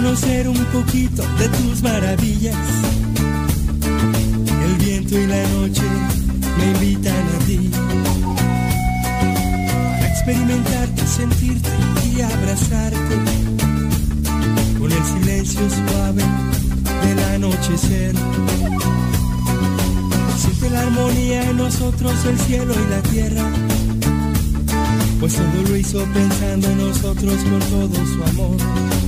conocer un poquito de tus maravillas. El viento y la noche me invitan a ti. Para experimentarte, sentirte y abrazarte. Con el silencio suave del anochecer. Siente la armonía en nosotros, el cielo y la tierra. Pues todo lo hizo pensando en nosotros con todo su amor.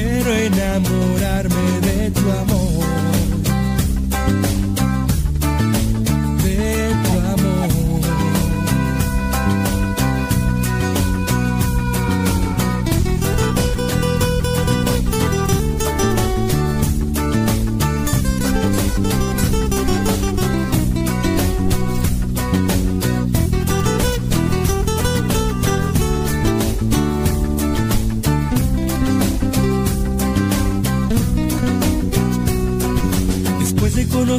quiero enamorarme de tu amor.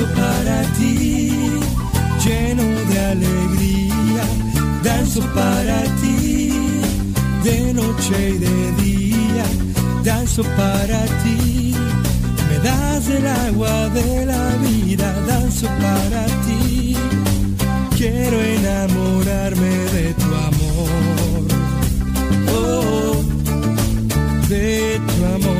Danzo para ti, lleno de alegría. Danzo para ti, de noche y de día. Danzo para ti, me das el agua de la vida. Danzo para ti, quiero enamorarme de tu amor. Oh, de tu amor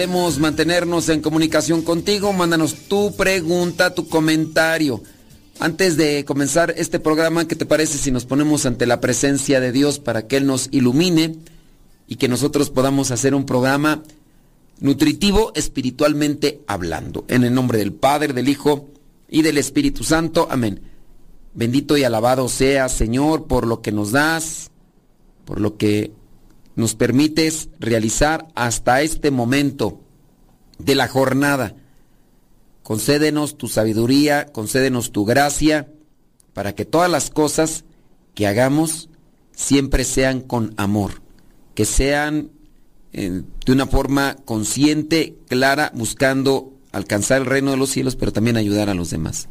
Queremos mantenernos en comunicación contigo. Mándanos tu pregunta, tu comentario. Antes de comenzar este programa, ¿qué te parece si nos ponemos ante la presencia de Dios para que Él nos ilumine y que nosotros podamos hacer un programa nutritivo espiritualmente hablando? En el nombre del Padre, del Hijo y del Espíritu Santo. Amén. Bendito y alabado sea, Señor, por lo que nos das, por lo que nos permites realizar hasta este momento de la jornada. Concédenos tu sabiduría, concédenos tu gracia, para que todas las cosas que hagamos siempre sean con amor, que sean eh, de una forma consciente, clara, buscando alcanzar el reino de los cielos, pero también ayudar a los demás.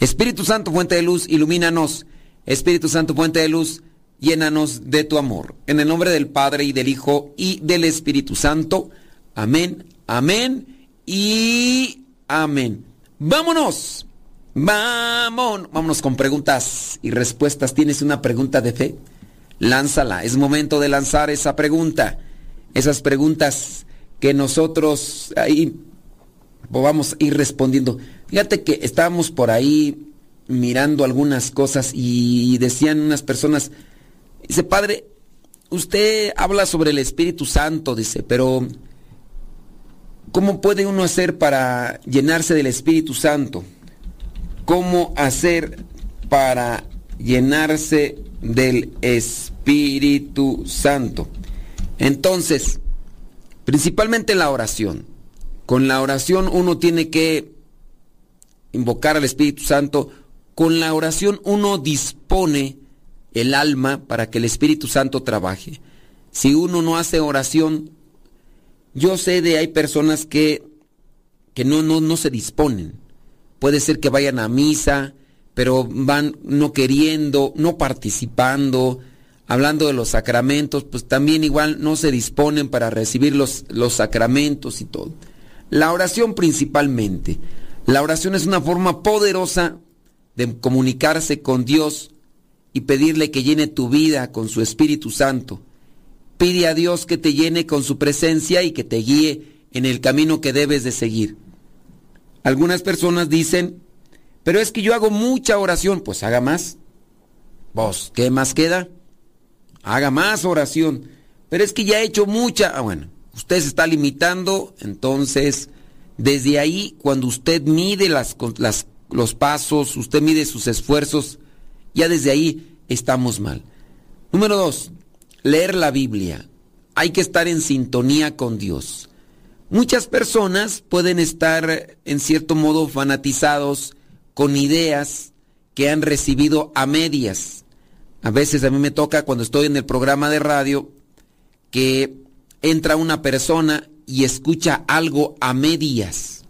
Espíritu Santo, fuente de luz, ilumínanos. Espíritu Santo, fuente de luz, llénanos de tu amor. En el nombre del Padre y del Hijo y del Espíritu Santo. Amén, amén y amén. Vámonos. Vámonos. Vámonos con preguntas y respuestas. ¿Tienes una pregunta de fe? lánzala. Es momento de lanzar esa pregunta. Esas preguntas que nosotros ahí vamos a ir respondiendo. Fíjate que estábamos por ahí mirando algunas cosas y decían unas personas, dice, padre, usted habla sobre el Espíritu Santo, dice, pero ¿cómo puede uno hacer para llenarse del Espíritu Santo? ¿Cómo hacer para llenarse del Espíritu Santo? Entonces, principalmente la oración. Con la oración uno tiene que invocar al Espíritu Santo. Con la oración uno dispone el alma para que el Espíritu Santo trabaje. Si uno no hace oración, yo sé de hay personas que, que no, no, no se disponen. Puede ser que vayan a misa, pero van no queriendo, no participando, hablando de los sacramentos, pues también igual no se disponen para recibir los, los sacramentos y todo. La oración principalmente. La oración es una forma poderosa de comunicarse con Dios y pedirle que llene tu vida con su Espíritu Santo. Pide a Dios que te llene con su presencia y que te guíe en el camino que debes de seguir. Algunas personas dicen, pero es que yo hago mucha oración, pues haga más. Vos, ¿qué más queda? Haga más oración. Pero es que ya he hecho mucha. Ah, bueno, usted se está limitando, entonces, desde ahí, cuando usted mide las, los pasos, usted mide sus esfuerzos, ya desde ahí estamos mal. Número dos, leer la Biblia. Hay que estar en sintonía con Dios. Muchas personas pueden estar en cierto modo fanatizados con ideas que han recibido a medias. A veces a mí me toca cuando estoy en el programa de radio que entra una persona y escucha algo a medias.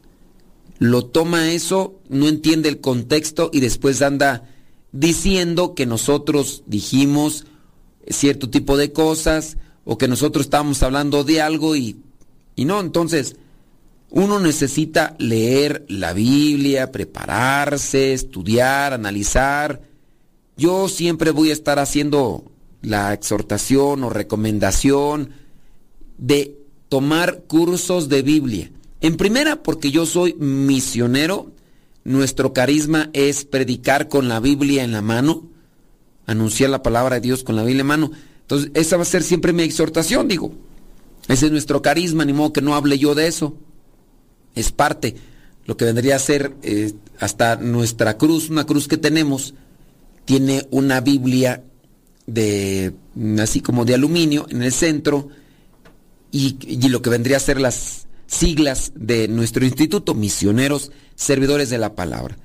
Lo toma eso, no entiende el contexto y después anda diciendo que nosotros dijimos cierto tipo de cosas o que nosotros estábamos hablando de algo y, y no, entonces uno necesita leer la Biblia, prepararse, estudiar, analizar yo siempre voy a estar haciendo la exhortación o recomendación de tomar cursos de Biblia. En primera, porque yo soy misionero, nuestro carisma es predicar con la Biblia en la mano, anunciar la palabra de Dios con la Biblia en mano. Entonces, esa va a ser siempre mi exhortación, digo. Ese es nuestro carisma, ni modo que no hable yo de eso. Es parte, lo que vendría a ser eh, hasta nuestra cruz, una cruz que tenemos, tiene una Biblia de así como de aluminio en el centro y, lo que vendría a ser las siglas de nuestro instituto, misioneros, servidores de la palabra.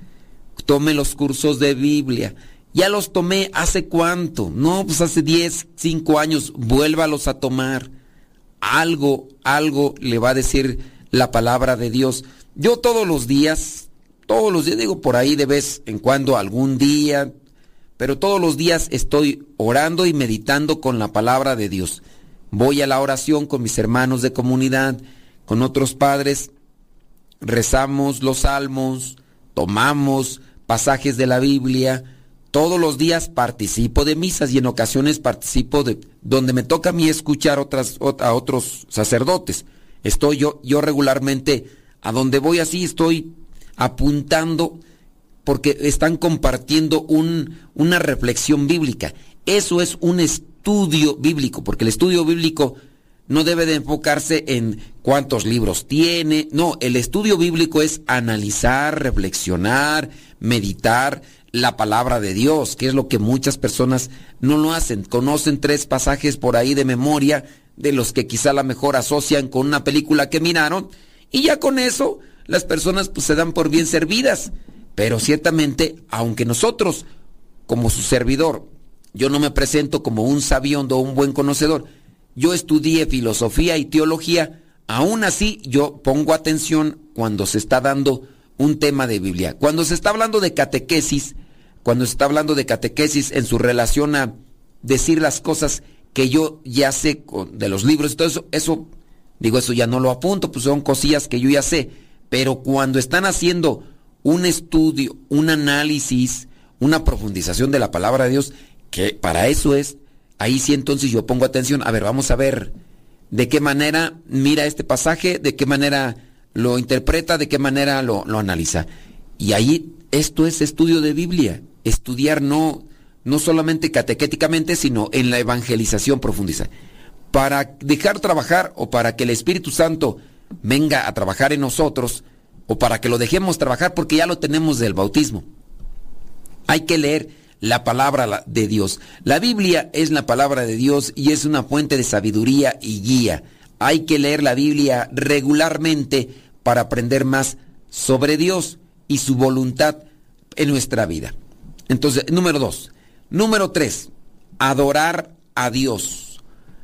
Tome los cursos de Biblia. Ya los tomé hace cuánto? No, pues hace 10, 5 años. Vuélvalos a tomar. Algo, algo le va a decir la palabra de Dios. Yo todos los días, todos los días, digo por ahí de vez en cuando, algún día, pero todos los días estoy orando y meditando con la palabra de Dios. Voy a la oración con mis hermanos de comunidad, con otros padres, rezamos los salmos, tomamos pasajes de la Biblia, todos los días participo de misas y en ocasiones participo de donde me toca a mí escuchar otras, a otros sacerdotes. Estoy yo, yo regularmente a donde voy así estoy apuntando porque están compartiendo un, una reflexión bíblica. Eso es un estudio bíblico, porque el estudio bíblico no debe de enfocarse en cuántos libros tiene, no, el estudio bíblico es analizar, reflexionar, meditar la palabra de Dios, que es lo que muchas personas no lo hacen. Conocen tres pasajes por ahí de memoria, de los que quizá la mejor asocian con una película que miraron, y ya con eso las personas pues se dan por bien servidas. Pero ciertamente, aunque nosotros, como su servidor, yo no me presento como un sabiondo o un buen conocedor, yo estudié filosofía y teología, aún así yo pongo atención cuando se está dando un tema de Biblia. Cuando se está hablando de catequesis, cuando se está hablando de catequesis en su relación a decir las cosas que yo ya sé de los libros todo eso, eso, digo, eso ya no lo apunto, pues son cosillas que yo ya sé. Pero cuando están haciendo un estudio, un análisis, una profundización de la palabra de Dios, que para eso es, ahí sí entonces yo pongo atención. A ver, vamos a ver de qué manera mira este pasaje, de qué manera lo interpreta, de qué manera lo, analiza. Y ahí esto es estudio de Biblia. Estudiar no, no solamente catequéticamente, sino en la evangelización profundiza. Para dejar trabajar o para que el Espíritu Santo venga a trabajar en nosotros, o para que lo dejemos trabajar porque ya lo tenemos del bautismo. Hay que leer la palabra de Dios. La Biblia es la palabra de Dios y es una fuente de sabiduría y guía. Hay que leer la Biblia regularmente para aprender más sobre Dios y su voluntad en nuestra vida. Entonces, número dos. Número tres, adorar a Dios.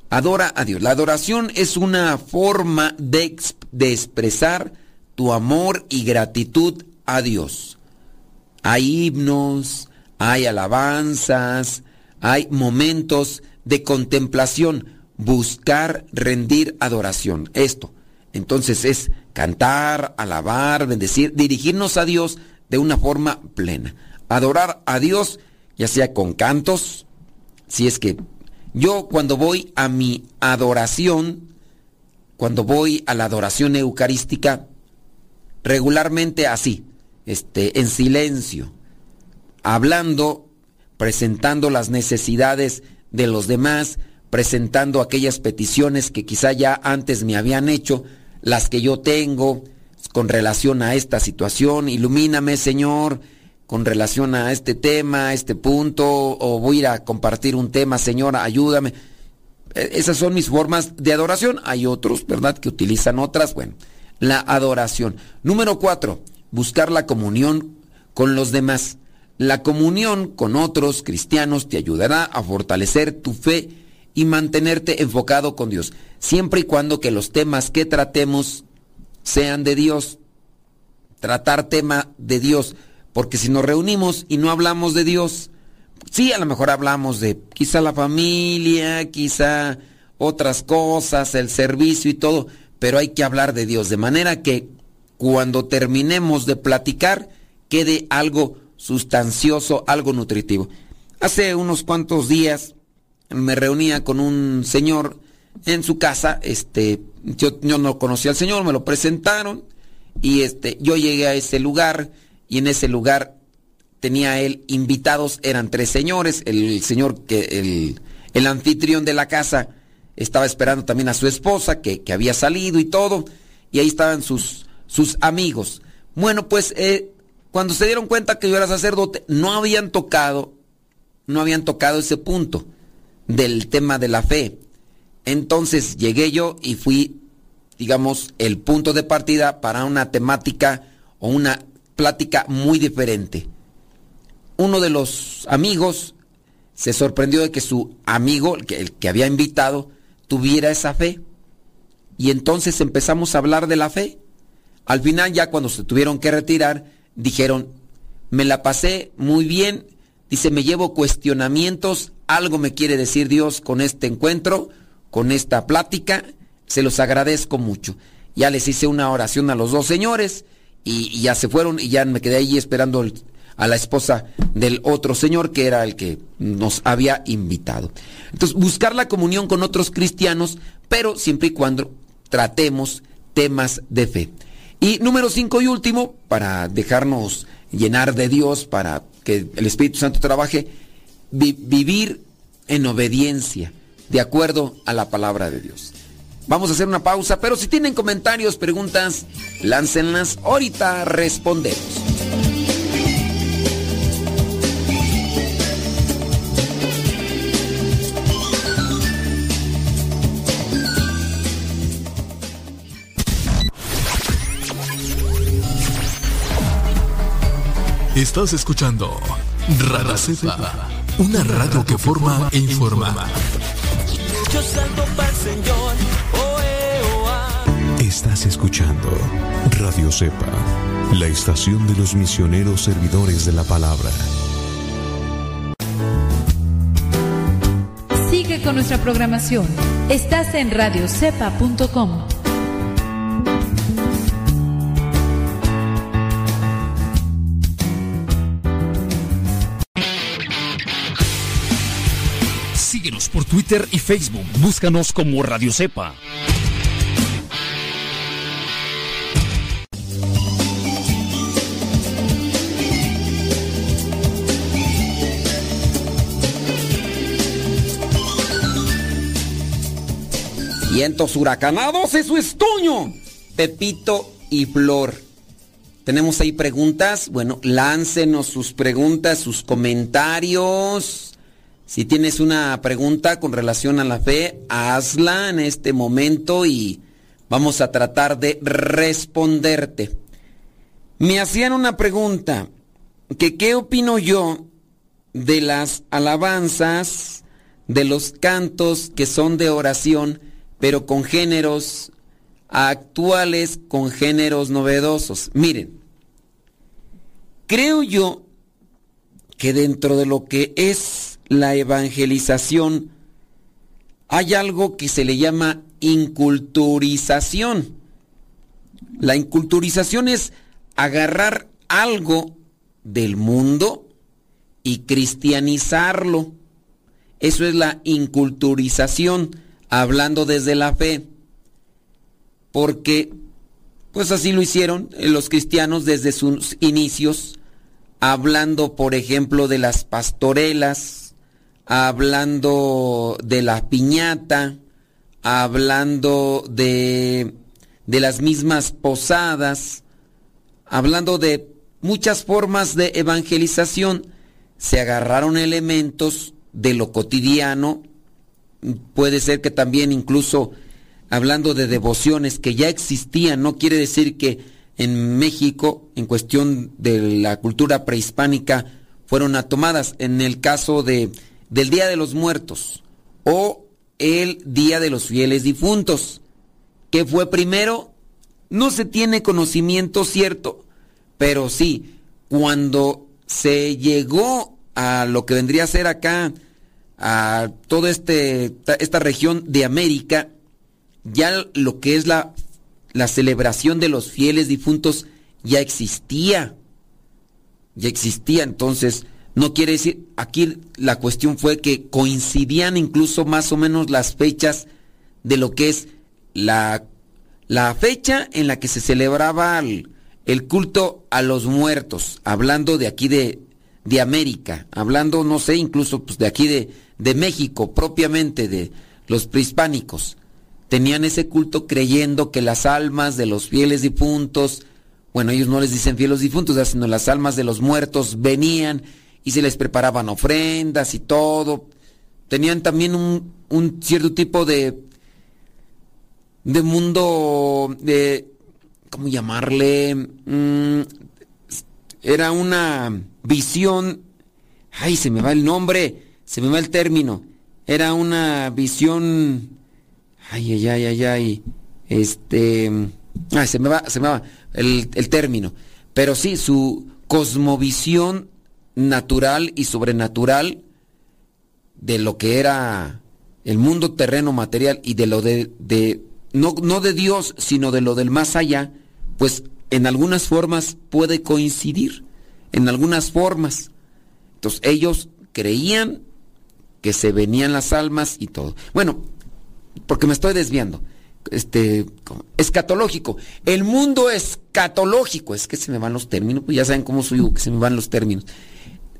Adora a Dios. La adoración es una forma de, de expresar tu amor y gratitud a Dios. Hay himnos, hay alabanzas, hay momentos de contemplación, buscar, rendir adoración. Esto. Entonces es cantar, alabar, bendecir, dirigirnos a Dios de una forma plena. Adorar a Dios, ya sea con cantos, si es que yo cuando voy a mi adoración, cuando voy a la adoración eucarística, regularmente así, este, en silencio, hablando, presentando las necesidades de los demás, presentando aquellas peticiones que quizá ya antes me habían hecho, las que yo tengo con relación a esta situación, ilumíname Señor, con relación a este tema, a este punto, o voy a ir a compartir un tema, Señor, ayúdame. E, esas son mis formas de adoración. Hay otros, ¿verdad?, que utilizan otras. Bueno, la adoración. Número cuatro, buscar la comunión con los demás. La comunión con otros cristianos te ayudará a fortalecer tu fe y mantenerte enfocado con Dios, siempre y cuando que los temas que tratemos sean de Dios. Tratar tema de Dios, porque si nos reunimos y no hablamos de Dios, sí, a lo mejor hablamos de quizá la familia, quizá otras cosas, el servicio y todo, pero hay que hablar de Dios, de manera que cuando terminemos de platicar quede algo sustancioso, algo nutritivo. Hace unos cuantos días me reunía con un señor en su casa, este, yo, no conocía al señor, me lo presentaron y este, yo llegué a ese lugar y en ese lugar tenía él invitados, eran tres señores, el, señor que, el, el anfitrión de la casa, estaba esperando también a su esposa, que, había salido y todo, y ahí estaban sus, sus amigos. Bueno, pues eh, cuando se dieron cuenta que yo era sacerdote, no habían tocado, no habían tocado ese punto del tema de la fe. Entonces llegué yo y fui, digamos, el punto de partida para una temática o una plática muy diferente. Uno de los amigos se sorprendió de que su amigo, el que había invitado, tuviera esa fe. Y entonces empezamos a hablar de la fe. Al final ya cuando se tuvieron que retirar, dijeron, me la pasé muy bien, dice, me llevo cuestionamientos, algo me quiere decir Dios con este encuentro, con esta plática, se los agradezco mucho. Ya les hice una oración a los dos señores y, ya se fueron y ya me quedé ahí esperando a la esposa del otro señor que era el que nos había invitado. Entonces, buscar la comunión con otros cristianos, pero siempre y cuando tratemos temas de fe. Y número cinco y último, para dejarnos llenar de Dios, para que el Espíritu Santo trabaje, vivir en obediencia, de acuerdo a la palabra de Dios. Vamos a hacer una pausa, pero si tienen comentarios, preguntas, láncenlas, ahorita respondemos. Estás escuchando Radio Cepa, una radio que forma e informa. Estás escuchando Radio Cepa, la estación de los misioneros servidores de la palabra. Sigue con nuestra programación. Estás en radiocepa.com. Twitter y Facebook. Búscanos como Radio Cepa. Vientos huracanados, eso es Toño, Pepito y Flor. Tenemos ahí preguntas. Bueno, láncenos sus preguntas, sus comentarios. Si tienes una pregunta con relación a la fe, hazla en este momento y vamos a tratar de responderte. Me hacían una pregunta, que qué opino yo de las alabanzas, de los cantos que son de oración, pero con géneros actuales, con géneros novedosos. Miren, creo yo que dentro de lo que es la evangelización hay algo que se le llama inculturización. La inculturización es agarrar algo del mundo y cristianizarlo. Eso es la inculturización hablando desde la fe, porque pues así lo hicieron los cristianos desde sus inicios, hablando por ejemplo de las pastorelas, hablando de la piñata, hablando de, de las mismas posadas, hablando de muchas formas de evangelización, se agarraron elementos de lo cotidiano puede ser que también incluso hablando de devociones que ya existían, no quiere decir que en México, en cuestión de la cultura prehispánica, fueron tomadas. En el caso de, del Día de los Muertos o el Día de los Fieles Difuntos. ¿Qué fue primero? No se tiene conocimiento cierto, pero sí, cuando se llegó a lo que vendría a ser acá a toda este, esta región de América, ya lo que es la, la celebración de los fieles difuntos ya existía. Ya existía, entonces no quiere decir, aquí la cuestión fue que coincidían incluso más o menos las fechas de lo que es la, la fecha en la que se celebraba el, culto a los muertos, hablando de aquí de, de América, hablando, no sé, incluso pues, de aquí de, de México, propiamente de los prehispánicos, tenían ese culto creyendo que las almas de los fieles difuntos, bueno, ellos no les dicen fieles difuntos, sino las almas de los muertos venían y se les preparaban ofrendas y todo. Tenían también un, cierto tipo de, de mundo de, ¿cómo llamarle? Mm, era una visión, ay, se me va el nombre, se me va el término, era una visión, ay, ay, ay, ay, ay, este, ay, se me va, se me va el, el término, pero sí, su cosmovisión natural y sobrenatural de lo que era el mundo terreno material y de lo de, de no, no de Dios, sino de lo del más allá, pues en algunas formas puede coincidir, en algunas formas. Entonces ellos creían que se venían las almas y todo. Bueno, porque me estoy desviando. Este, escatológico. El mundo escatológico, es que se me van los términos, pues ya saben cómo soy que se me van los términos.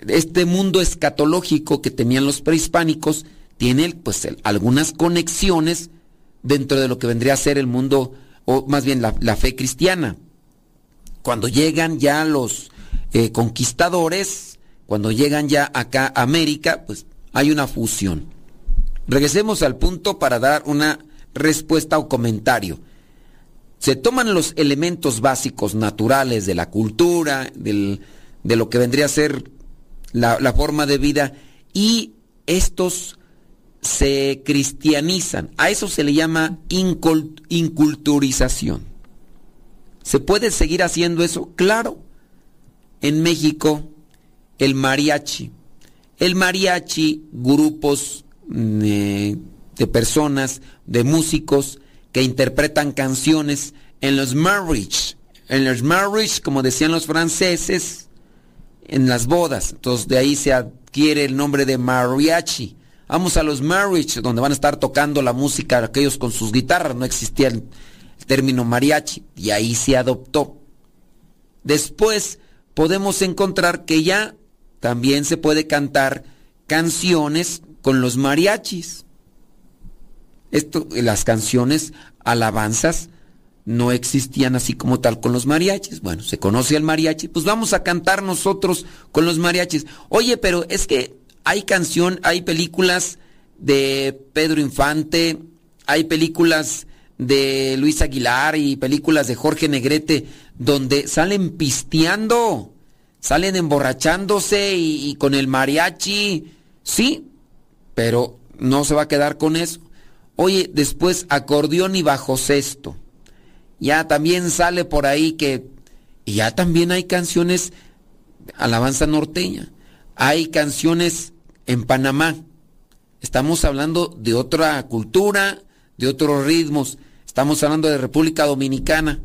Este mundo escatológico que tenían los prehispánicos tiene pues algunas conexiones dentro de lo que vendría a ser el mundo, o más bien la, fe cristiana. Cuando llegan ya los eh, conquistadores, cuando llegan ya acá a América, pues hay una fusión. Regresemos al punto para dar una respuesta o comentario. Se toman los elementos básicos naturales de la cultura, de lo que vendría a ser la, la forma de vida, y estos se cristianizan. A eso se le llama inculturización. ¿Se puede seguir haciendo eso? Claro. En México, el mariachi el mariachi, grupos mm, eh, de personas, de músicos que interpretan canciones en los marriage, en los marriage, como decían los franceses, en las bodas. Entonces de ahí se adquiere el nombre de mariachi, vamos a los marriage, donde van a estar tocando la música aquellos con sus guitarras, no existía el, término mariachi, y ahí se adoptó. Después podemos encontrar que ya también se puede cantar canciones con los mariachis. Esto, las canciones, alabanzas, no existían así como tal con los mariachis. Bueno, se conoce el mariachi, pues vamos a cantar nosotros con los mariachis. Oye, pero es que hay canción, hay películas de Pedro Infante, hay películas de Luis Aguilar y películas de Jorge Negrete donde salen pisteando, salen emborrachándose y, y con el mariachi. Sí, pero no se va a quedar con eso. Oye, después acordeón y bajo sexto ya también sale por ahí que y ya también hay canciones alabanza norteña, hay canciones en Panamá. Estamos hablando de otra cultura, de otros ritmos. Estamos hablando de República Dominicana.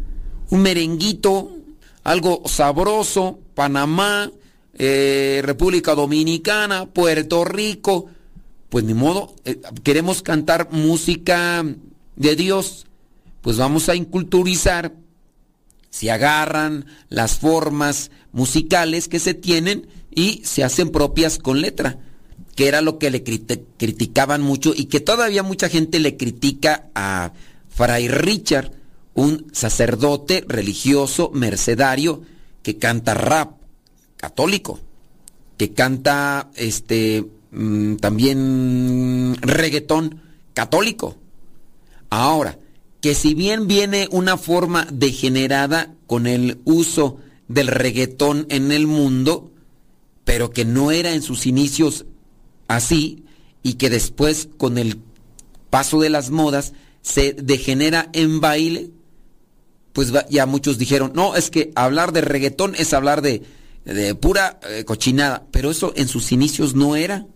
Un merenguito, algo sabroso, Panamá, eh, República Dominicana, Puerto Rico. Pues ni modo, eh, queremos cantar música de Dios pues vamos a inculturizar, se agarran las formas musicales que se tienen y se hacen propias con letra, que era lo que le criticaban mucho y que todavía mucha gente le critica a Fray Richard, un sacerdote religioso mercedario que canta rap católico, que canta este mm, también reggaetón católico. Ahora, que si bien viene una forma degenerada con el uso del reggaetón en el mundo, pero que no era en sus inicios así y que después con el paso de las modas se degenera en baile, pues ya muchos dijeron, no, es que hablar de reggaetón es hablar de, pura eh, cochinada, pero eso en sus inicios no era.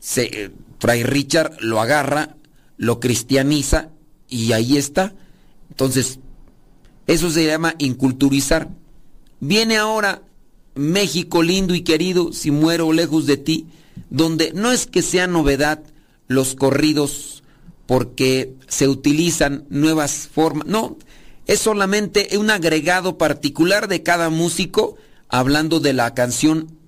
Se, eh, Fray Richard lo agarra, lo cristianiza y ahí está. Entonces, eso se llama inculturizar. Viene ahora México lindo y querido, si muero lejos de ti, donde no es que sea novedad los corridos porque se utilizan nuevas formas, no, es solamente un agregado particular de cada músico hablando de la canción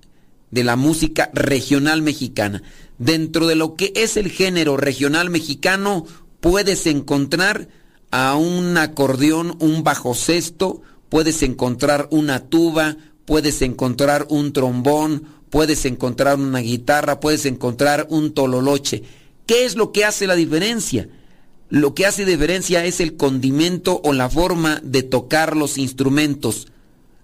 de la música regional mexicana. Dentro de lo que es el género regional mexicano, puedes encontrar a un acordeón, un bajo sexto, puedes encontrar una tuba, puedes encontrar un trombón, puedes encontrar una guitarra, puedes encontrar un tololoche. ¿Qué es lo que hace la diferencia? Lo que hace diferencia es el condimento o la forma de tocar los instrumentos,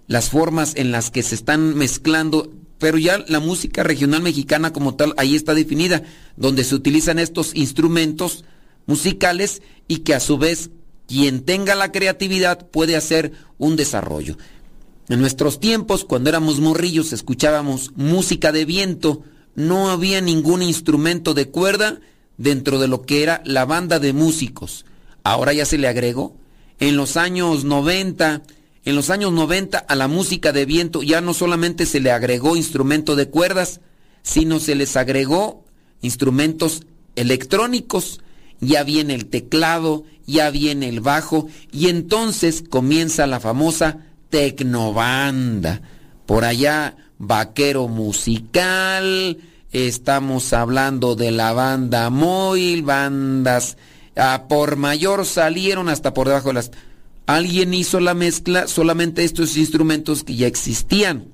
las formas en las que se están mezclando, pero ya la música regional mexicana como tal ahí está definida, donde se utilizan estos instrumentos, musicales y que a su vez quien tenga la creatividad puede hacer un desarrollo. En nuestros tiempos, cuando éramos morrillos, escuchábamos música de viento, no había ningún instrumento de cuerda dentro de lo que era la banda de músicos. Ahora ya se le agregó. En los años 90, en los años 90 a la música de viento ya no solamente se le agregó instrumento de cuerdas, sino se les agregó instrumentos electrónicos ya viene el teclado, ya viene el bajo y entonces comienza la famosa tecnobanda. Por allá, vaquero musical, estamos hablando de la banda móvil, bandas a por mayor salieron hasta por debajo de las... Alguien hizo la mezcla solamente estos instrumentos que ya existían,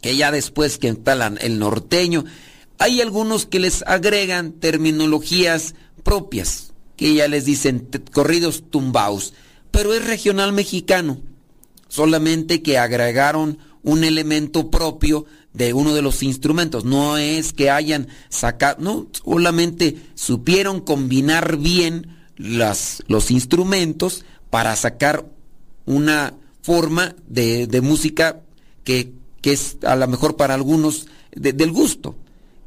que ya después que instalan el norteño, hay algunos que les agregan terminologías propias, que ya les dicen corridos tumbaos, pero es regional mexicano, solamente que agregaron un elemento propio de uno de los instrumentos, no es que hayan sacado, no, solamente supieron combinar bien las, los instrumentos para sacar una forma de, de música que, que, es a lo mejor para algunos del gusto,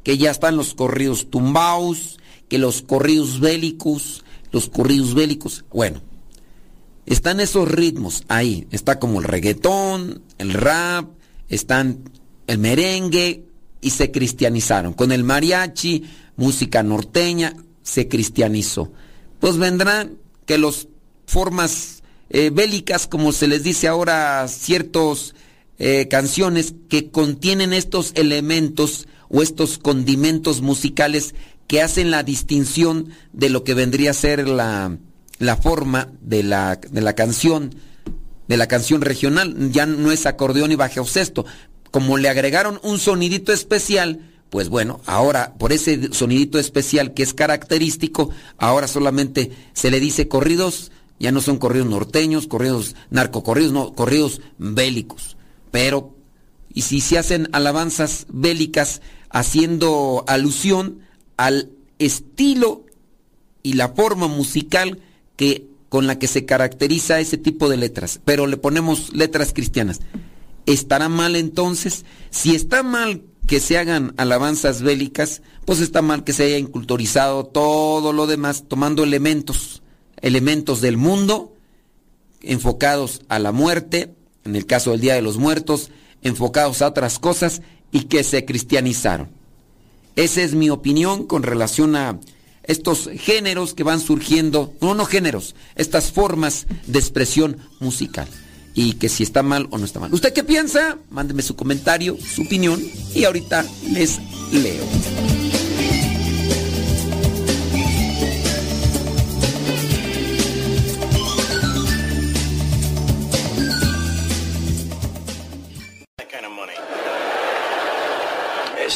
que ya están los corridos tumbaos, que los corridos bélicos, los corridos bélicos, bueno, están esos ritmos ahí, está como el reggaetón, el rap, están el merengue, y se cristianizaron. Con el mariachi, música norteña, se cristianizó. Pues vendrán que las formas eh, bélicas, como se les dice ahora, ciertas eh, canciones que contienen estos elementos o estos condimentos musicales que hacen la distinción de lo que vendría a ser la, la forma de la, de la canción, de la canción regional. Ya no es acordeón y bajo sexto. Como le agregaron un sonidito especial, pues bueno, ahora por ese sonidito especial que es característico, ahora solamente se le dice corridos, ya no son corridos norteños, corridos narcocorridos, no, corridos bélicos. Pero, y si se hacen alabanzas bélicas haciendo alusión al estilo y la forma musical que con la que se caracteriza ese tipo de letras, pero le ponemos letras cristianas. ¿Estará mal entonces? Si está mal que se hagan alabanzas bélicas, pues está mal que se haya inculturizado todo lo demás, tomando elementos, elementos del mundo, enfocados a la muerte, en el caso del Día de los Muertos, enfocados a otras cosas y que se cristianizaron. Esa es mi opinión con relación a estos géneros que van surgiendo, no, no géneros, estas formas de expresión musical y que si está mal o no está mal. ¿Usted qué piensa? Mándeme su comentario, su opinión y ahorita les leo.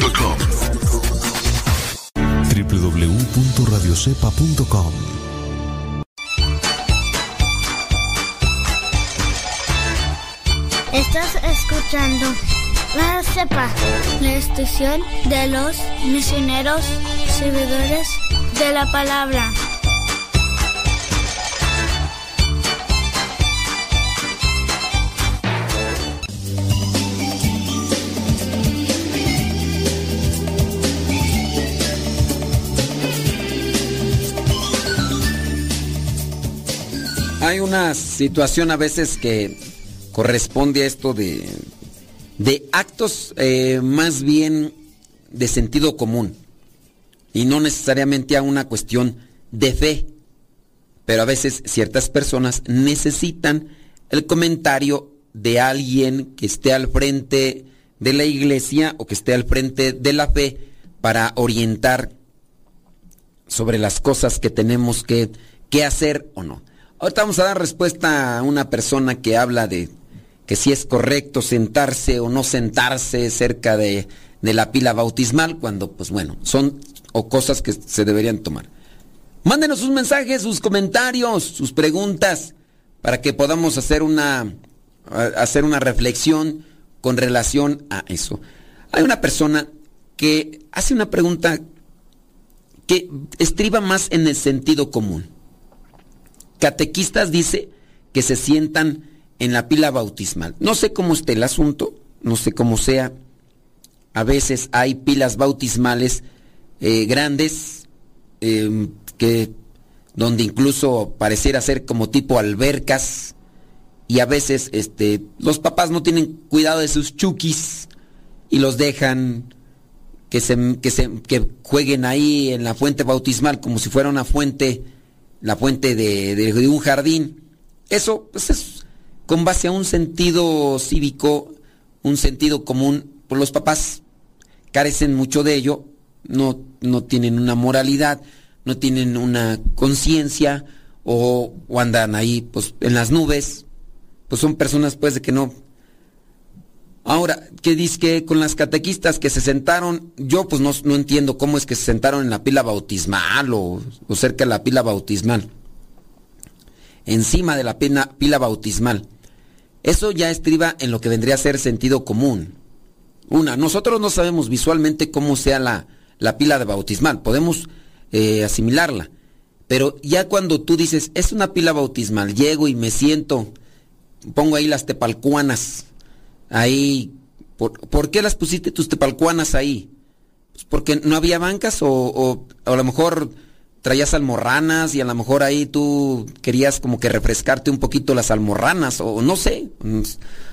radiocepa.com www.radiocepa.com Estás escuchando La Cepa, la estación de los misioneros servidores de la palabra. Hay una situación a veces que corresponde a esto de, de actos eh, más bien de sentido común y no necesariamente a una cuestión de fe. Pero a veces ciertas personas necesitan el comentario de alguien que esté al frente de la iglesia o que esté al frente de la fe para orientar sobre las cosas que tenemos que, que hacer o no. Ahorita vamos a dar respuesta a una persona que habla de que si es correcto sentarse o no sentarse cerca de, de la pila bautismal, cuando, pues bueno, son o cosas que se deberían tomar. Mándenos sus mensajes, sus comentarios, sus preguntas, para que podamos hacer una, hacer una reflexión con relación a eso. Hay una persona que hace una pregunta que estriba más en el sentido común. Catequistas dice que se sientan en la pila bautismal. No sé cómo esté el asunto, no sé cómo sea. A veces hay pilas bautismales eh, grandes eh, que donde incluso pareciera ser como tipo albercas y a veces este los papás no tienen cuidado de sus chukis y los dejan que se, que se que jueguen ahí en la fuente bautismal como si fuera una fuente la fuente de, de, un jardín eso pues es con base a un sentido cívico un sentido común pues los papás carecen mucho de ello no, no tienen una moralidad, no tienen una conciencia o, o, andan ahí pues en las nubes, pues son personas pues de que no. Ahora, ¿qué dice que con las catequistas que se sentaron? Yo pues no, no entiendo cómo es que se sentaron en la pila bautismal o, cerca de la pila bautismal. Encima de la pila, pila bautismal. Eso ya estriba en lo que vendría a ser sentido común. Una, nosotros no sabemos visualmente cómo sea la, la pila de bautismal, podemos eh, asimilarla. Pero ya cuando tú dices, es una pila bautismal, llego y me siento, pongo ahí las tepalcuanas, ahí, ¿por, qué las pusiste tus tepalcuanas ahí? Pues porque no había bancas o, o, a lo mejor traías almorranas y a lo mejor ahí tú querías como que refrescarte un poquito las almorranas o no sé.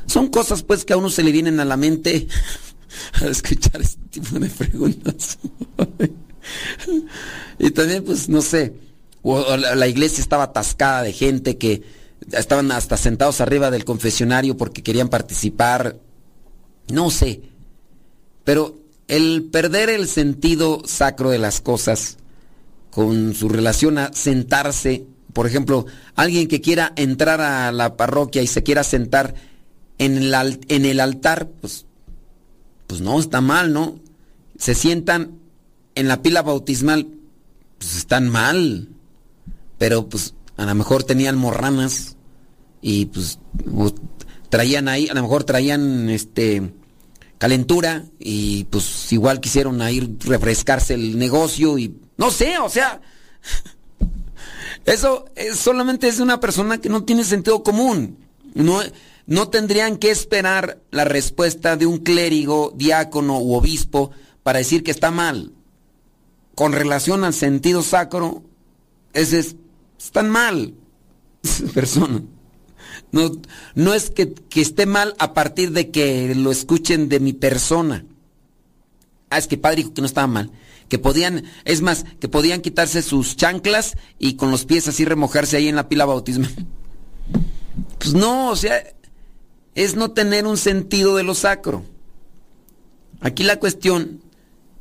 Son cosas pues que a uno se le vienen a la mente al escuchar este tipo de preguntas. y también pues no sé, o la iglesia estaba atascada de gente que estaban hasta sentados arriba del confesionario porque querían participar. No sé. Pero el perder el sentido sacro de las cosas con su relación a sentarse, por ejemplo, alguien que quiera entrar a la parroquia y se quiera sentar en el, en el altar, pues, pues no, está mal, ¿no? Se sientan en la pila bautismal, pues están mal. Pero pues a lo mejor tenían morranas y pues traían ahí, a lo mejor traían este calentura y pues igual quisieron ir refrescarse el negocio y no sé, o sea, eso es, solamente es una persona que no tiene sentido común. No, no tendrían que esperar la respuesta de un clérigo, diácono u obispo para decir que está mal. Con relación al sentido sacro, ese es, están mal persona. No, no es que, esté mal a partir de que lo escuchen de mi persona. Ah, es que padre dijo que no estaba mal que podían, es más, que podían quitarse sus chanclas y con los pies así remojarse ahí en la pila bautismal. Pues no, o sea, es no tener un sentido de lo sacro. Aquí la cuestión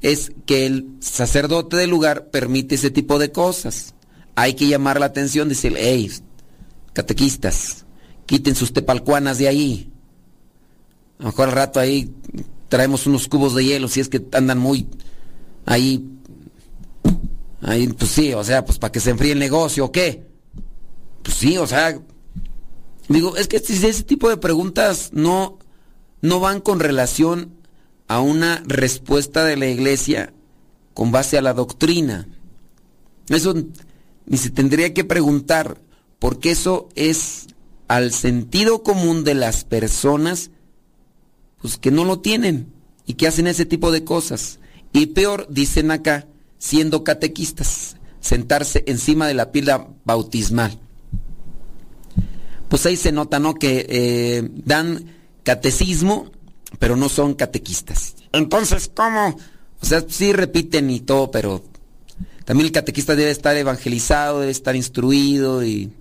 es que el sacerdote del lugar permite ese tipo de cosas. Hay que llamar la atención, decir, hey, catequistas, quiten sus tepalcuanas de ahí. A lo mejor al rato ahí traemos unos cubos de hielo si es que andan muy ahí, ahí, pues sí, o sea, pues para que se enfríe el negocio o qué. Pues sí, o sea, digo, es que ese tipo de preguntas no, no van con relación a una respuesta de la iglesia con base a la doctrina. Eso ni se tendría que preguntar, porque eso es al sentido común de las personas pues que no lo tienen y que hacen ese tipo de cosas. Y peor, dicen acá, siendo catequistas, sentarse encima de la pila bautismal. Pues ahí se nota, ¿no? Que eh, dan catecismo, pero no son catequistas. Entonces, ¿cómo? O sea, sí repiten y todo, pero también el catequista debe estar evangelizado, debe estar instruido y...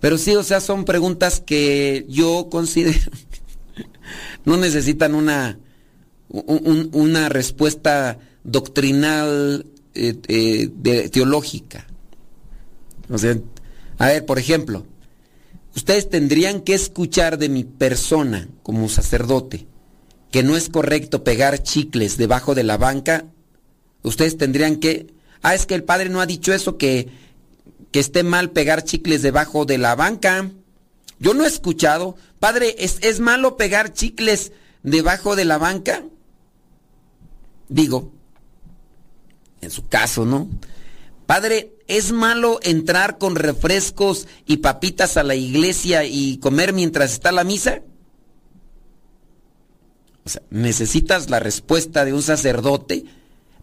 Pero sí, o sea, son preguntas que yo considero no necesitan una, una respuesta doctrinal eh, eh, teológica. O sea, a ver, por ejemplo, ustedes tendrían que escuchar de mi persona como sacerdote que no es correcto pegar chicles debajo de la banca. Ustedes tendrían que, ah, es que el padre no ha dicho eso, que, que esté mal pegar chicles debajo de la banca. Yo no he escuchado, padre, ¿es, es malo pegar chicles debajo de la banca? Digo, en su caso, ¿no? Padre, ¿es malo entrar con refrescos y papitas a la iglesia y comer mientras está la misa? O sea, necesitas la respuesta de un sacerdote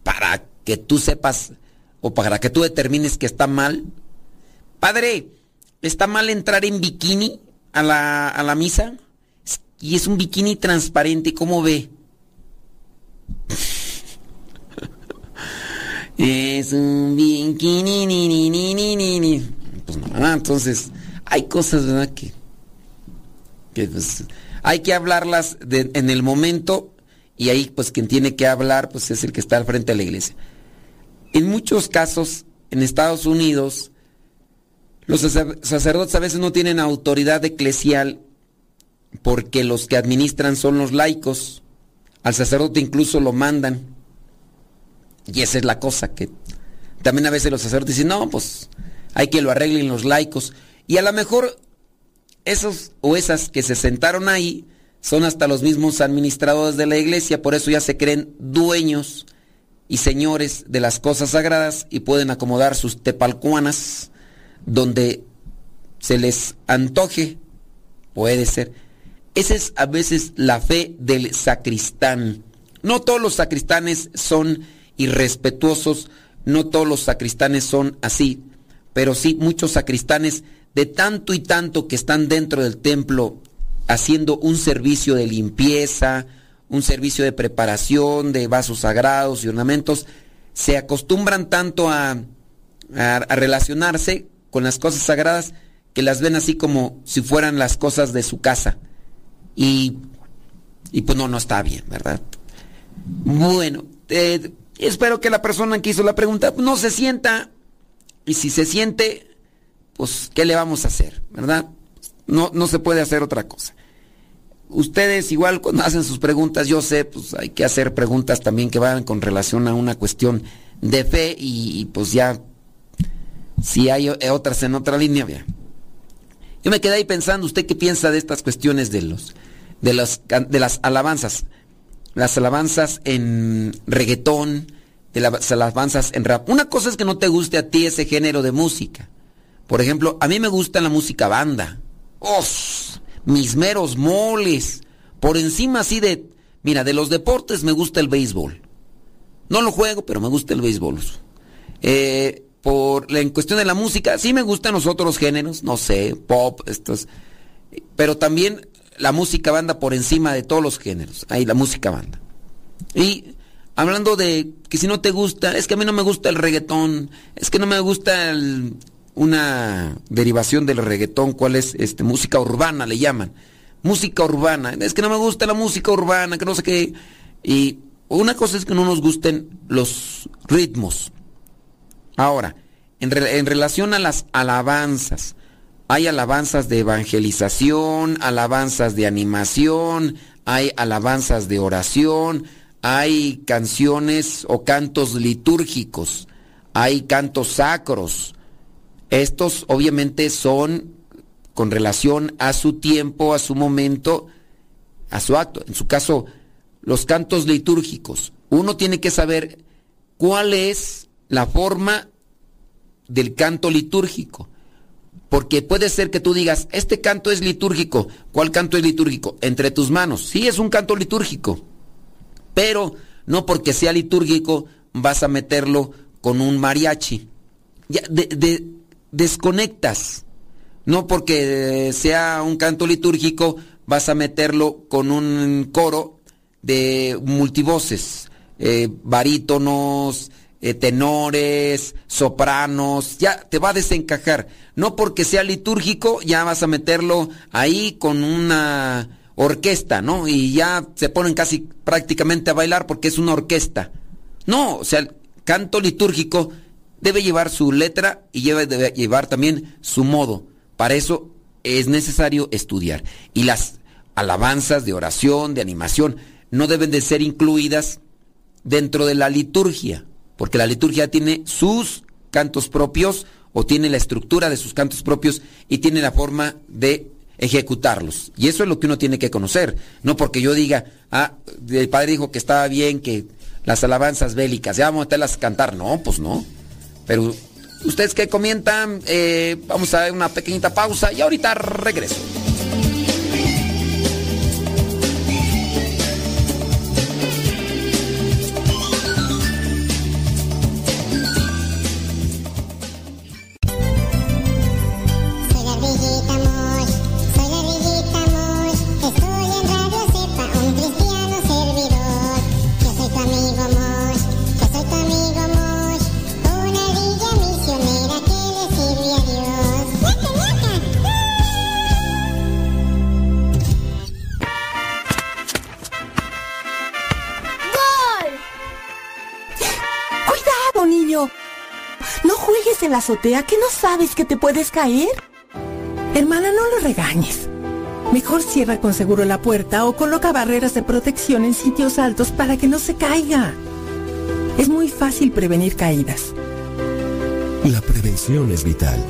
para que tú sepas o para que tú determines que está mal. Padre, ¿está mal entrar en bikini a la, a la misa? Y es un bikini transparente, ¿cómo ve? Es un bikini, ni, ni, ni, ni, ni. Pues no, entonces hay cosas, ¿verdad? Que, que pues, hay que hablarlas de, en el momento y ahí pues quien tiene que hablar pues es el que está al frente de la iglesia. En muchos casos, en Estados Unidos, los sacerdotes a veces no tienen autoridad eclesial porque los que administran son los laicos. Al sacerdote incluso lo mandan. Y esa es la cosa que también a veces los sacerdotes dicen, no, pues hay que lo arreglen los laicos. Y a lo mejor esos o esas que se sentaron ahí son hasta los mismos administradores de la iglesia, por eso ya se creen dueños y señores de las cosas sagradas y pueden acomodar sus tepalcuanas donde se les antoje. Puede ser. Esa es a veces la fe del sacristán. No todos los sacristanes son irrespetuosos, no todos los sacristanes son así, pero sí muchos sacristanes de tanto y tanto que están dentro del templo haciendo un servicio de limpieza, un servicio de preparación de vasos sagrados y ornamentos, se acostumbran tanto a, a, relacionarse con las cosas sagradas que las ven así como si fueran las cosas de su casa. Y, y pues no, no está bien, ¿verdad? Bueno, eh, espero que la persona que hizo la pregunta no se sienta. Y si se siente, pues, ¿qué le vamos a hacer? ¿Verdad? No, no se puede hacer otra cosa. Ustedes igual cuando hacen sus preguntas, yo sé, pues hay que hacer preguntas también que vayan con relación a una cuestión de fe y, pues ya, si hay otras en otra línea, ya. Yo me quedé ahí pensando, ¿usted qué piensa de estas cuestiones de los, de las, de las alabanzas? Las alabanzas en reggaetón, de las alabanzas en rap. Una cosa es que no te guste a ti ese género de música. Por ejemplo, a mí me gusta la música banda. ¡Os! Mis meros moles. Por encima así de... Mira, de los deportes me gusta el béisbol. No lo juego, pero me gusta el béisbol. Eh, por en cuestión de la música, sí me gustan los otros géneros, no sé, pop, estos. Pero también la música banda por encima de todos los géneros. Ahí la música banda. Y hablando de que si no te gusta, es que a mí no me gusta el reggaetón, es que no me gusta el, una derivación del reggaetón, ¿cuál es? Este, música urbana le llaman. Música urbana. Es que no me gusta la música urbana, que no sé qué. Y una cosa es que no nos gusten los ritmos. Ahora, en, relación a las alabanzas, hay alabanzas de evangelización, alabanzas de animación, hay alabanzas de oración, hay canciones o cantos litúrgicos, hay cantos sacros, estos obviamente son con relación a su tiempo, a su momento, a su acto. En su caso, los cantos litúrgicos. Uno tiene que saber cuál es la forma del canto litúrgico. Porque puede ser que tú digas, este canto es litúrgico. ¿Cuál canto es litúrgico? Entre tus manos. Sí, es un canto litúrgico. Pero no porque sea litúrgico vas a meterlo con un mariachi. Ya, de, desconectas. No porque sea un canto litúrgico vas a meterlo con un coro de multivoces, eh, barítonos, eh, tenores, sopranos, ya te va a desencajar. No porque sea litúrgico ya vas a meterlo ahí con una orquesta, ¿no? Y ya se ponen casi prácticamente a bailar porque es una orquesta. No, o sea, el canto litúrgico debe llevar su letra y debe llevar también su modo. Para eso es necesario estudiar. Y las alabanzas de oración, de animación, no deben de ser incluidas dentro de la liturgia, porque la liturgia tiene sus cantos propios o tiene la estructura de sus cantos propios y tiene la forma de ejecutarlos. Y eso es lo que uno tiene que conocer. No porque yo diga, ah, el padre dijo que estaba bien que las alabanzas bélicas, ya vamos a meterlas a cantar. No, pues no. Pero ustedes que comentan, eh, vamos a ver una pequeñita pausa y ahorita regreso. Azotea que no sabes que te puedes caer? Hermana, no lo regañes. Mejor cierra con seguro la puerta o coloca barreras de protección en sitios altos para que no se caiga. Es muy fácil prevenir caídas. La prevención es vital.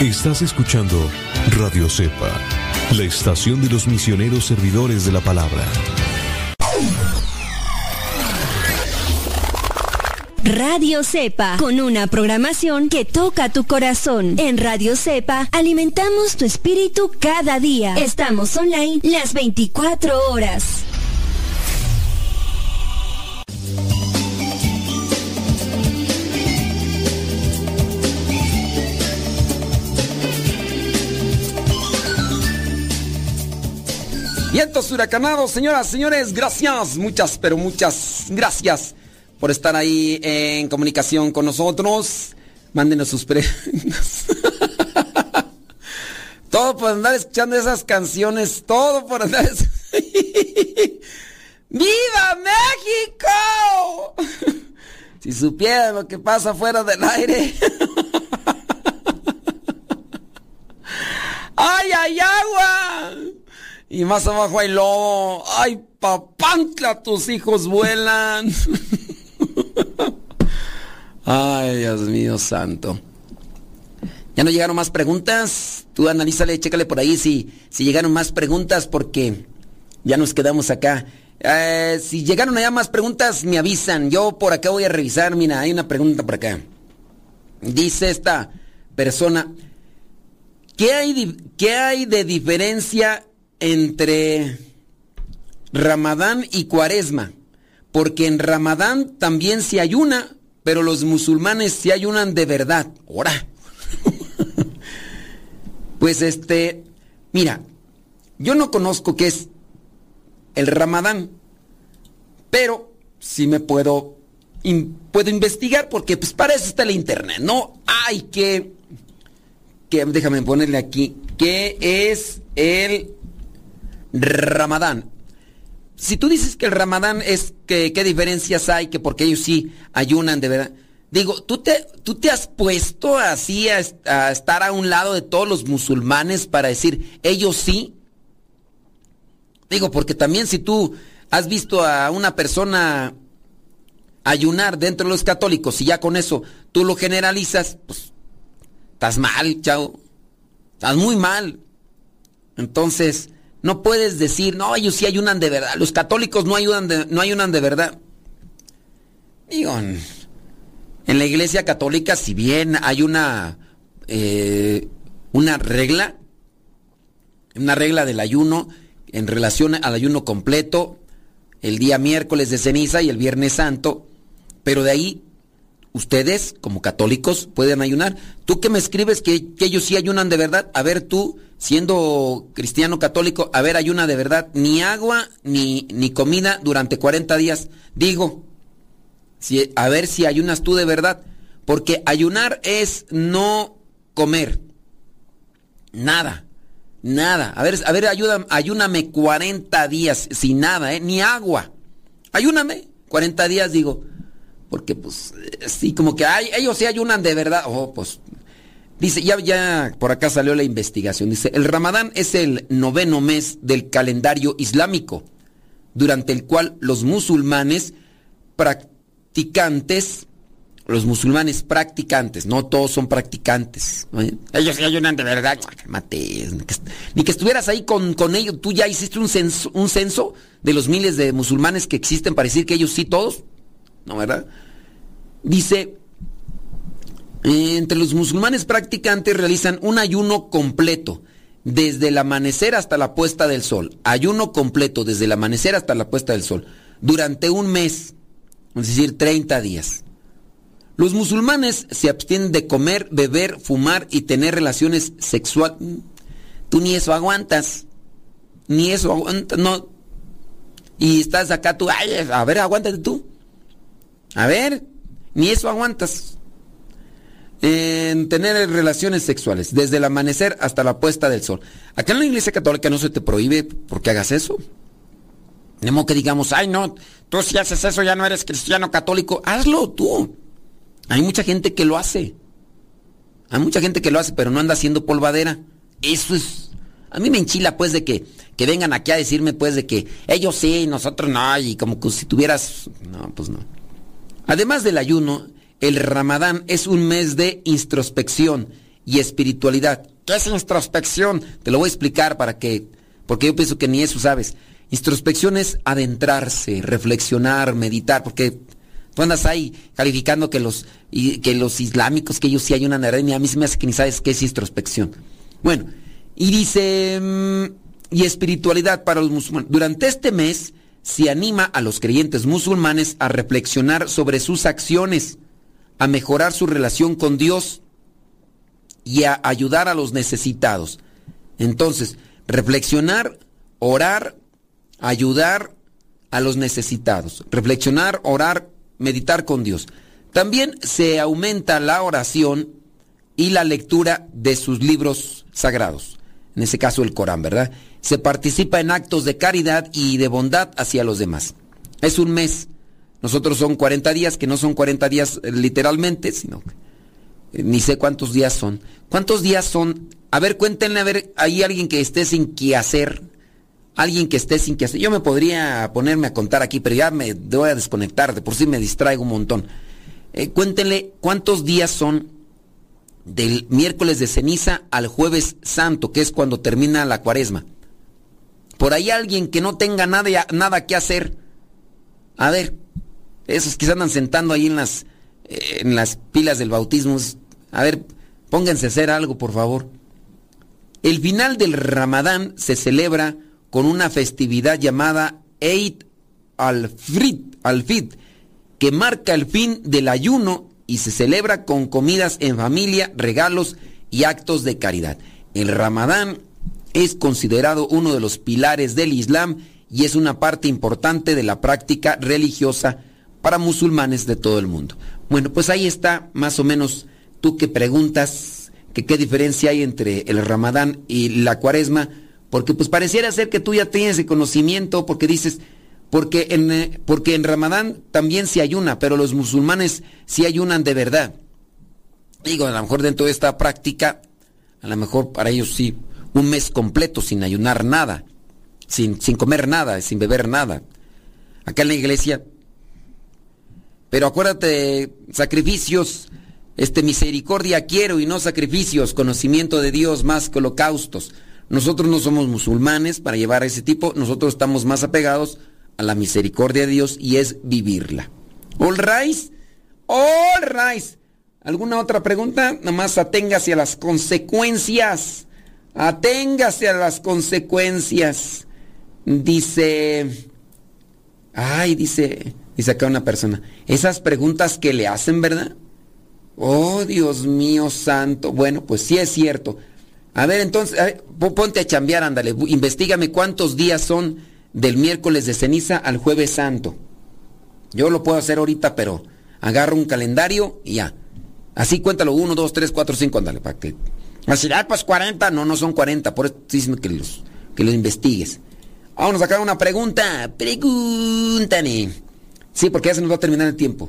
Estás escuchando Radio Cepa la estación de los misioneros servidores de la palabra. Radio Cepa, con una programación que toca tu corazón. En Radio Cepa alimentamos tu espíritu cada día. Estamos online las 24 horas. Vientos huracanados, señoras, señores, gracias, muchas, pero muchas gracias por estar ahí en comunicación con nosotros. Mándenos sus preguntas. todo por andar escuchando esas canciones, todo por andar... ¡Viva México! si supieran lo que pasa fuera del aire. ¡Ay, ay, agua! Y más abajo hay lobo. ¡Ay, papantla! Tus hijos vuelan. Ay, Dios mío santo. Ya no llegaron más preguntas. Tú analízale, chécale por ahí si, si llegaron más preguntas porque ya nos quedamos acá. Eh, si llegaron allá más preguntas, me avisan. Yo por acá voy a revisar. Mira, hay una pregunta por acá. Dice esta persona, ¿qué hay, qué hay de diferencia entre Ramadán y Cuaresma? Porque en Ramadán también se ayuna, pero los musulmanes se ayunan de verdad. Ahora. pues este, mira, yo no conozco qué es el Ramadán, pero sí me puedo puedo investigar porque pues para eso está el internet, no hay que que déjame ponerle aquí qué es el Ramadán si tú dices que el ramadán es que qué diferencias hay, que porque ellos sí ayunan de verdad. Digo, ¿tú te, tú te has puesto así a, estar a un lado de todos los musulmanes para decir, ellos sí? Digo, porque también si tú has visto a una persona ayunar dentro de los católicos y ya con eso tú lo generalizas, pues estás mal, chao. Estás muy mal. Entonces, no puedes decir, no, ellos sí ayunan de verdad. Los católicos no ayudan de, no ayunan de verdad. Digo, en la iglesia católica, si bien hay una, eh, una regla, una regla del ayuno en relación al ayuno completo, el día miércoles de ceniza y el viernes santo, pero de ahí ustedes, como católicos, pueden ayunar. Tú que me escribes que, que ellos sí ayunan de verdad, a ver tú, siendo cristiano católico, a ver, ayuna de verdad, ni agua ni, ni comida durante 40 días. Digo, si, a ver si ayunas tú de verdad, porque ayunar es no comer. Nada, nada. A ver, a ver, ayuda, ayúname 40 días sin nada, ¿eh? ni agua. Ayúname 40 días, digo. Porque pues, sí, como que ay, ellos sí ayunan de verdad. Oh, pues Dice, ya, ya por acá salió la investigación. Dice, el Ramadán es el noveno mes del calendario islámico, durante el cual los musulmanes practicantes, los musulmanes practicantes, no todos son practicantes. Ellos ayunan de verdad. Mate, ni que estuvieras ahí con, con ellos. Tú ya hiciste un censo, un censo de los miles de musulmanes que existen para decir que ellos sí todos. ¿No, verdad? Dice, entre los musulmanes practicantes realizan un ayuno completo desde el amanecer hasta la puesta del sol. Ayuno completo desde el amanecer hasta la puesta del sol. Durante un mes, es decir, 30 días. Los musulmanes se abstienen de comer, beber, fumar y tener relaciones sexuales. Tú ni eso aguantas. Ni eso aguantas, no. Y estás acá tú, ay, a ver, aguántate tú. A ver, ni eso aguantas en tener relaciones sexuales, desde el amanecer hasta la puesta del sol. Acá en la iglesia católica no se te prohíbe porque hagas eso. No que digamos, ay no, tú si haces eso ya no eres cristiano católico, hazlo tú. Hay mucha gente que lo hace. Hay mucha gente que lo hace, pero no anda haciendo polvadera. Eso es... A mí me enchila pues de que, que vengan aquí a decirme pues de que ellos sí, nosotros no, y como que si tuvieras... No, pues no. Además del ayuno, el Ramadán es un mes de introspección y espiritualidad. ¿Qué es introspección? Te lo voy a explicar para que, porque yo pienso que ni eso sabes. Introspección es adentrarse, reflexionar, meditar, porque tú andas ahí calificando que los, que los islámicos, que ellos sí hay una y a mí se me hace que ni sabes qué es introspección. Bueno, y dice, mm, y espiritualidad para los musulmanes. Durante este mes se anima a los creyentes musulmanes a reflexionar sobre sus acciones, a mejorar su relación con Dios y a ayudar a los necesitados. Entonces, reflexionar, orar, ayudar a los necesitados. Reflexionar, orar, meditar con Dios. También se aumenta la oración y la lectura de sus libros sagrados. En ese caso el Corán, ¿verdad? Se participa en actos de caridad y de bondad hacia los demás. Es un mes. Nosotros son 40 días, que no son 40 días eh, literalmente, sino eh, ni sé cuántos días son. ¿Cuántos días son? A ver, cuéntenle, a ver, hay alguien que esté sin qué hacer. Alguien que esté sin qué hacer. Yo me podría ponerme a contar aquí, pero ya me voy a desconectar, de por sí me distraigo un montón. Eh, cuéntenle cuántos días son del miércoles de ceniza al jueves santo, que es cuando termina la cuaresma. Por ahí alguien que no tenga nada, nada que hacer. A ver, esos que se andan sentando ahí en las, eh, en las pilas del bautismo. A ver, pónganse a hacer algo, por favor. El final del Ramadán se celebra con una festividad llamada Eid al-Fid, al que marca el fin del ayuno y se celebra con comidas en familia, regalos y actos de caridad. El Ramadán es considerado uno de los pilares del Islam y es una parte importante de la práctica religiosa para musulmanes de todo el mundo. Bueno, pues ahí está más o menos tú que preguntas que qué diferencia hay entre el Ramadán y la Cuaresma, porque pues pareciera ser que tú ya tienes el conocimiento, porque dices, porque en, eh, porque en Ramadán también se ayuna, pero los musulmanes sí ayunan de verdad. Digo, a lo mejor dentro de esta práctica, a lo mejor para ellos sí, un mes completo sin ayunar nada, sin, sin comer nada, sin beber nada. Acá en la iglesia pero acuérdate, sacrificios, este misericordia quiero y no sacrificios, conocimiento de Dios más que holocaustos. Nosotros no somos musulmanes para llevar a ese tipo, nosotros estamos más apegados a la misericordia de Dios y es vivirla. All right, all. ¿Alguna otra pregunta? Nada más aténgase a las consecuencias. Aténgase a las consecuencias. Dice, ay, dice, Dice acá una persona, esas preguntas que le hacen, ¿verdad? Oh, Dios mío santo. Bueno, pues sí es cierto. A ver, entonces, ponte a chambear, ándale. Investígame cuántos días son del miércoles de ceniza al jueves santo. Yo lo puedo hacer ahorita, pero agarro un calendario y ya. Así cuéntalo, 1, 2, 3, 4, 5, ándale, para que... Así, ah, pues 40, no, no son 40, por eso estoy que los, que los investigues. Vámonos a sacar una pregunta. Pregúntame. Sí, porque ya se nos va a terminar el tiempo.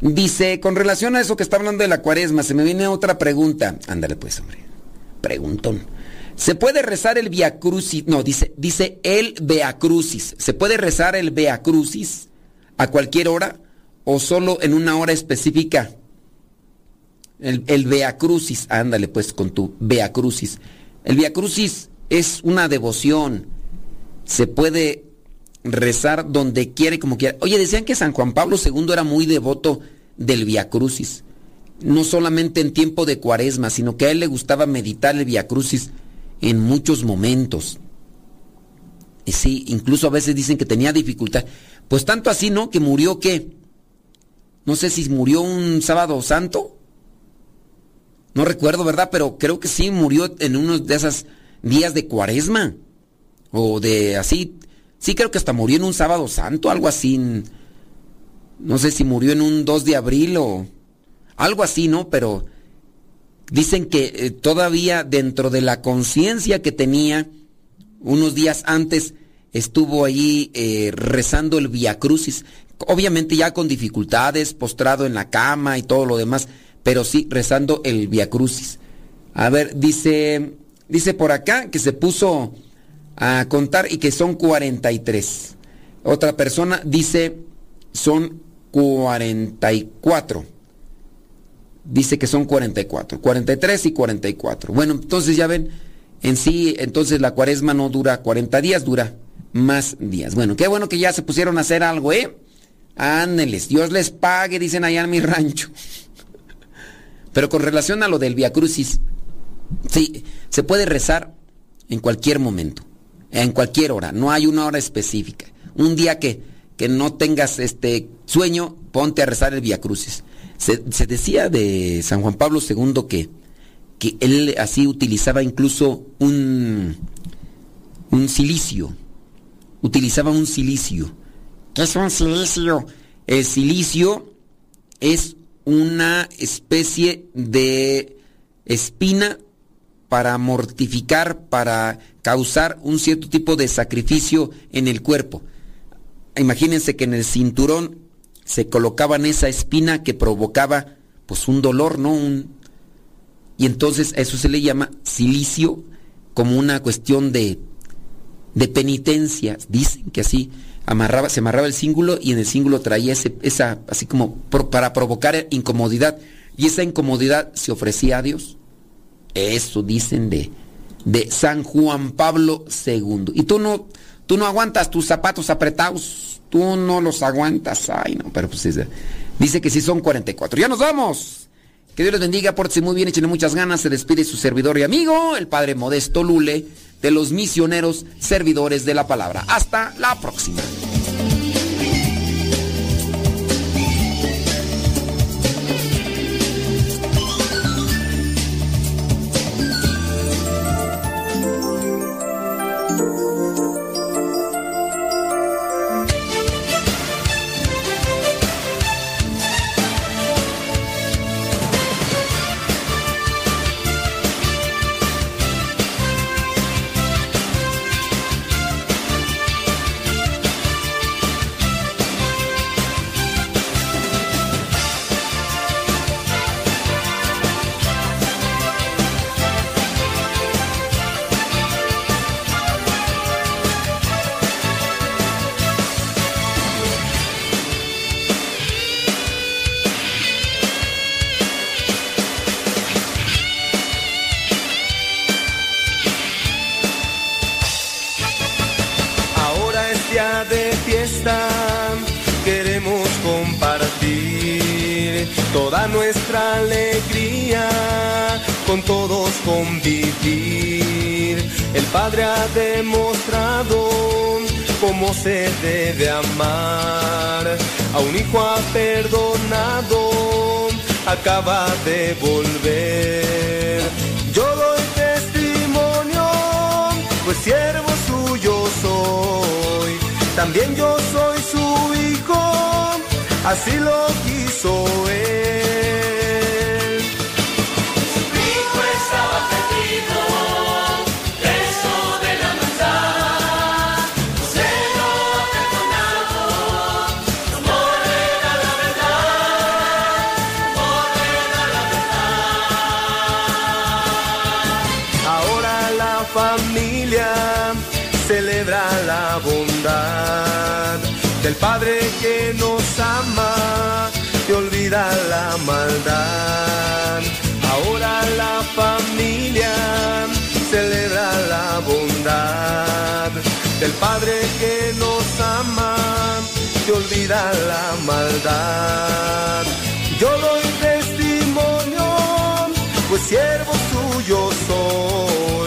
Dice, con relación a eso que está hablando de la cuaresma, se me viene otra pregunta. Ándale pues, hombre. Preguntón. ¿Se puede rezar el Via Crucis? No, dice, dice el Via Crucis. ¿Se puede rezar el Via Crucis a cualquier hora o solo en una hora específica? El, el ándale pues con tu Via Crucis. El Via Crucis es una devoción. Se puede rezar donde quiere, como quiera. Oye, decían que San Juan Pablo II era muy devoto del Via Crucis. No solamente en tiempo de cuaresma, sino que a él le gustaba meditar el Via Crucis en muchos momentos. Y sí, incluso a veces dicen que tenía dificultad. Pues tanto así, ¿no? Que murió qué? No sé si murió un sábado santo. No recuerdo, ¿verdad? Pero creo que sí murió en uno de esos días de cuaresma. O de así, Sí, creo que hasta murió en un sábado santo, algo así. No sé si murió en un 2 de abril o algo así, ¿no? Pero dicen que eh, todavía dentro de la conciencia que tenía, unos días antes estuvo allí eh, rezando el Via Crucis. Obviamente ya con dificultades, postrado en la cama y todo lo demás, pero sí rezando el Via Crucis. A ver, dice, dice por acá que se puso a contar y que son 43. Otra persona dice son 44. dice que son 44, 43 y 44. Bueno, entonces ya ven, en sí, entonces la cuaresma no dura 40 días, dura más días. Bueno, qué bueno que ya se pusieron a hacer algo, ¿eh? Ándeles, Dios les pague, dicen allá en mi rancho. Pero con relación a lo del Via Crucis, sí, se puede rezar en cualquier momento, en cualquier hora, no hay una hora específica. Un día que, que no tengas este sueño, ponte a rezar el Via Crucis. Se, decía de San Juan Pablo II que, que él así utilizaba incluso un, un silicio, utilizaba un silicio. ¿Qué es un silicio? El silicio es una especie de espina para mortificar, para causar un cierto tipo de sacrificio en el cuerpo. Imagínense que en el cinturón se colocaban esa espina que provocaba pues un dolor, ¿no? Un... Y entonces eso se le llama silicio como una cuestión de, de penitencia. Dicen que así amarraba, se amarraba el cíngulo y en el cíngulo traía ese, esa, así como para provocar incomodidad. Y esa incomodidad se ofrecía a Dios. Eso dicen de, de San Juan Pablo II. Y tú no, tú no aguantas tus zapatos apretados. Tú no los aguantas. Ay, no, pero pues dice que sí son 44. Ya nos vamos. Que Dios les bendiga, pórtense muy bien, échenle muchas ganas. Se despide su servidor y amigo, el Padre Modesto Lule de los misioneros servidores de la palabra. Hasta la próxima. Debe amar. A un hijo ha perdonado, acaba de volver. Yo doy testimonio, pues siervo suyo soy. También yo soy su hijo, así lo quiso él. Del Padre que nos ama y olvida la maldad. Ahora la familia celebra la bondad del Padre que nos ama y olvida la maldad. Yo doy testimonio, pues siervo suyo soy.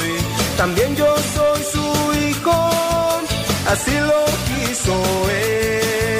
Así lo quiso él.